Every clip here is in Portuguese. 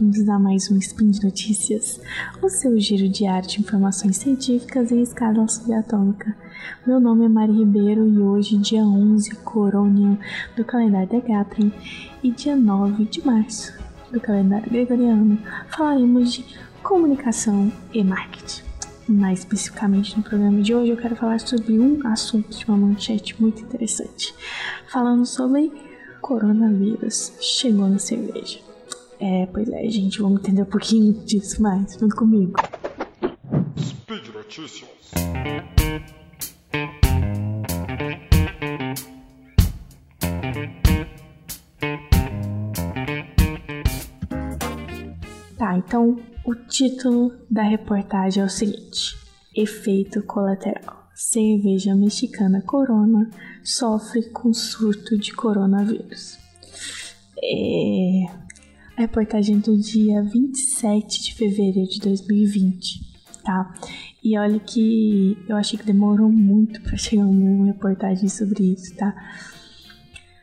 bem-vindos a mais um Spin de Notícias, o seu giro de informações científicas em escala subatômica. Meu nome é Mari Ribeiro e hoje, dia 11 Coronian do calendário Degatrin e dia 9 de março do calendário gregoriano, falaremos de comunicação e marketing. Mais especificamente no programa de hoje, eu quero falar sobre um assunto de uma manchete muito interessante, falando sobre coronavírus chegou na cerveja. É, pois é, gente, vamos entender um pouquinho disso mais. Vem comigo. Speed Notícias. Tá, então o título da reportagem é o seguinte: Efeito colateral. Cerveja mexicana Corona sofre com surto de coronavírus. É, reportagem do dia 27 de fevereiro de 2020, tá? E olha que eu achei que demorou muito para chegar uma reportagem sobre isso, tá?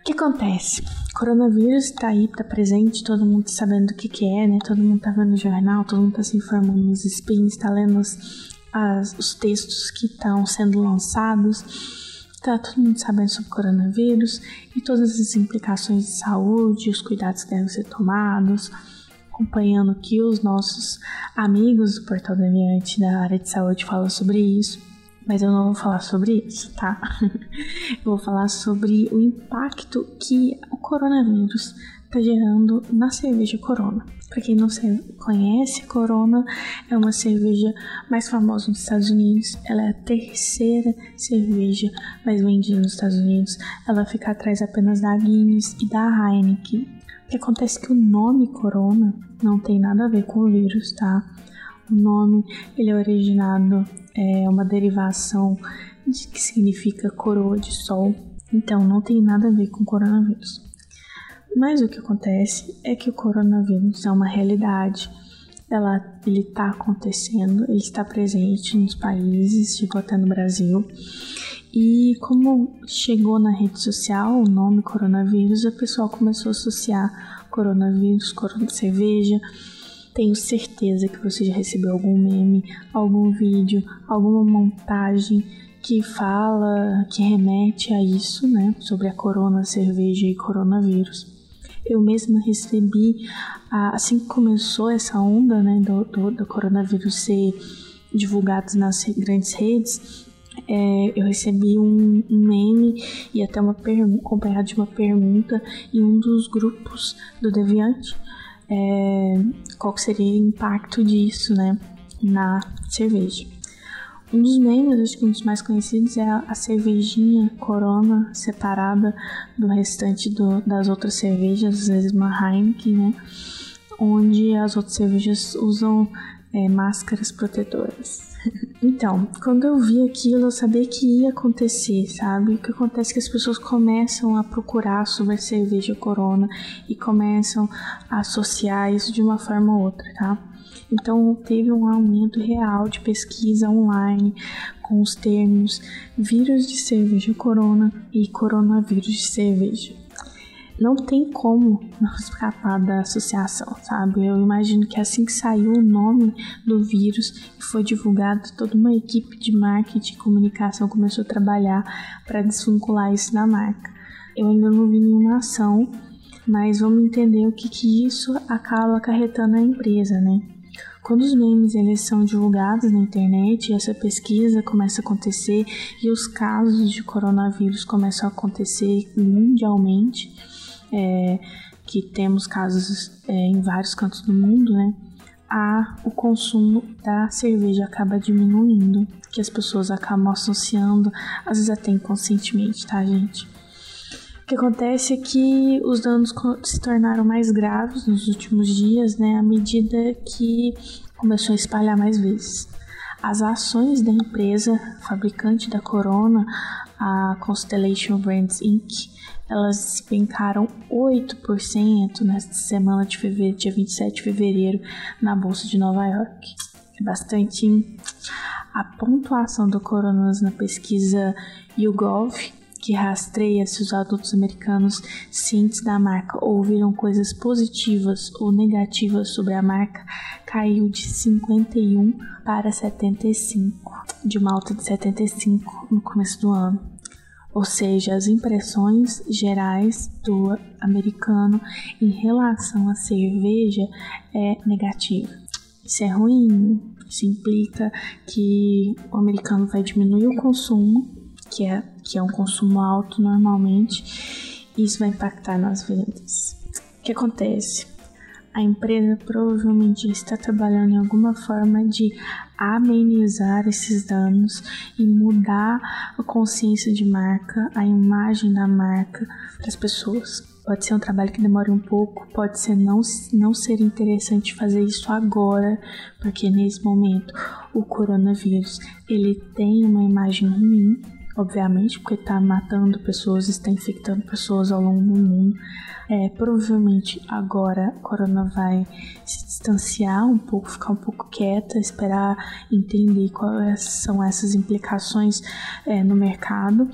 O que acontece? coronavírus tá aí, tá presente, todo mundo tá sabendo o que que é, né? Todo mundo tá vendo o jornal, todo mundo tá se informando nos spins, tá lendo os, as, os textos que estão sendo lançados. Tá todo mundo sabendo sobre o coronavírus e todas as implicações de saúde, os cuidados que devem ser tomados, acompanhando que os nossos amigos do Portal Deviante da área de saúde falam sobre isso. Mas eu não vou falar sobre isso, tá? eu vou falar sobre o impacto que o coronavírus está gerando na cerveja Corona. Para quem não conhece, Corona é uma cerveja mais famosa nos Estados Unidos. Ela é a terceira cerveja mais vendida nos Estados Unidos. Ela fica atrás apenas da Guinness e da Heineken. O que acontece é que o nome Corona não tem nada a ver com o vírus, tá? O nome ele é originado é uma derivação de que significa coroa de sol. Então não tem nada a ver com coronavírus. Mas o que acontece é que o coronavírus é uma realidade. Ela, ele está acontecendo, ele está presente nos países, chegou até no Brasil. E como chegou na rede social o nome coronavírus, a pessoa começou a associar coronavírus, corona cerveja. Tenho certeza que você já recebeu algum meme, algum vídeo, alguma montagem que fala, que remete a isso, né? Sobre a corona cerveja e coronavírus. Eu mesma recebi, assim que começou essa onda né, do, do, do coronavírus ser divulgado nas grandes redes, é, eu recebi um, um, meme e até uma acompanhado de uma pergunta em um dos grupos do Deviante, é, qual seria o impacto disso, né, na cerveja. Um dos memes, acho que um dos mais conhecidos é a, cervejinha Corona separada do restante do, das outras cervejas, às vezes uma Heineken, né? Onde as outras cervejas usam é, máscaras protetoras. então, quando eu vi aquilo, eu sabia que ia acontecer, sabe? O que acontece é que as pessoas começam a procurar sobre a cerveja Corona e começam a associar isso de uma forma ou outra, tá? Então, teve um aumento real de pesquisa online com os termos vírus de cerveja corona e coronavírus de cerveja. Não tem como não escapar da associação, sabe? Eu imagino que assim que saiu o nome do vírus e foi divulgado, toda uma equipe de marketing e comunicação começou a trabalhar para desvincular isso da marca. Eu ainda não vi nenhuma ação, mas vamos entender o que, que isso acaba acarretando na empresa, né? Quando os memes eles são divulgados na internet, essa pesquisa começa a acontecer e os casos de coronavírus começam a acontecer mundialmente, é, que temos casos é, em vários cantos do mundo, né? A, o consumo da cerveja acaba diminuindo, que as pessoas acabam associando, às vezes até inconscientemente, tá, gente? O que acontece é que os danos se tornaram mais graves nos últimos dias, né, à medida que começou a espalhar mais vezes. As ações da empresa fabricante da Corona, a Constellation Brands Inc., elas despencaram 8% nesta semana de fevereiro, dia 27 de fevereiro, na Bolsa de Nova York. É bastante. Hein? A pontuação do Coronas na pesquisa YouGov que rastreia se os adultos americanos cientes da marca ouviram coisas positivas ou negativas sobre a marca caiu de 51 para 75, de uma alta de 75 no começo do ano. Ou seja, as impressões gerais do americano em relação à cerveja é negativa. Isso é ruim, isso implica que o americano vai diminuir o consumo, que é, que é um consumo alto normalmente, e isso vai impactar nas vendas. O que acontece? A empresa provavelmente está trabalhando em alguma forma de amenizar esses danos e mudar a consciência de marca, a imagem da marca para as pessoas. Pode ser um trabalho que demore um pouco, pode ser não, não ser interessante fazer isso agora, porque nesse momento o coronavírus ele tem uma imagem ruim, obviamente, porque está matando pessoas, está infectando pessoas ao longo do mundo. É, provavelmente agora a corona vai se distanciar um pouco, ficar um pouco quieta, esperar entender quais são essas implicações é, no mercado,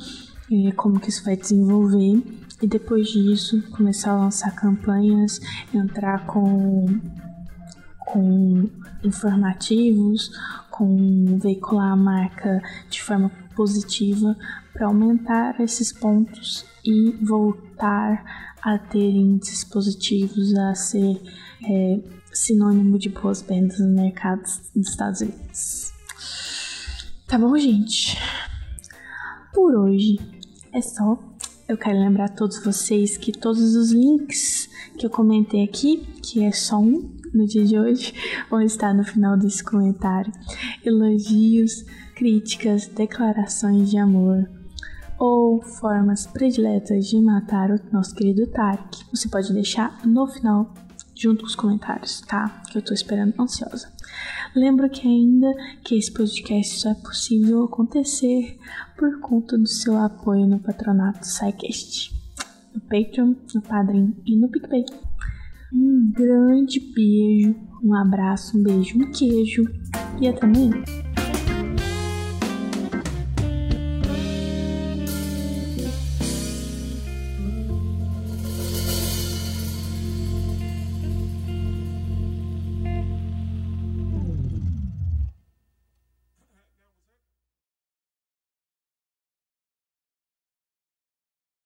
e como que isso vai desenvolver. E depois disso começar a lançar campanhas, entrar com, com informativos, com veicular a marca de forma positiva para aumentar esses pontos e voltar a ter índices positivos, a ser é, sinônimo de boas vendas no mercado dos Estados Unidos. Tá bom, gente? Por hoje é só. Eu quero lembrar a todos vocês que todos os links que eu comentei aqui, que é só um no dia de hoje, vão estar no final desse comentário. Elogios, críticas, declarações de amor ou formas prediletas de matar o nosso querido Tarek. Você pode deixar no final junto com os comentários, tá? Que eu tô esperando ansiosa. Lembro que ainda que esse podcast só é possível acontecer por conta do seu apoio no patronato SciCast, no Patreon, no Padrim e no PicPay. Um grande beijo, um abraço, um beijo, um queijo e até amanhã.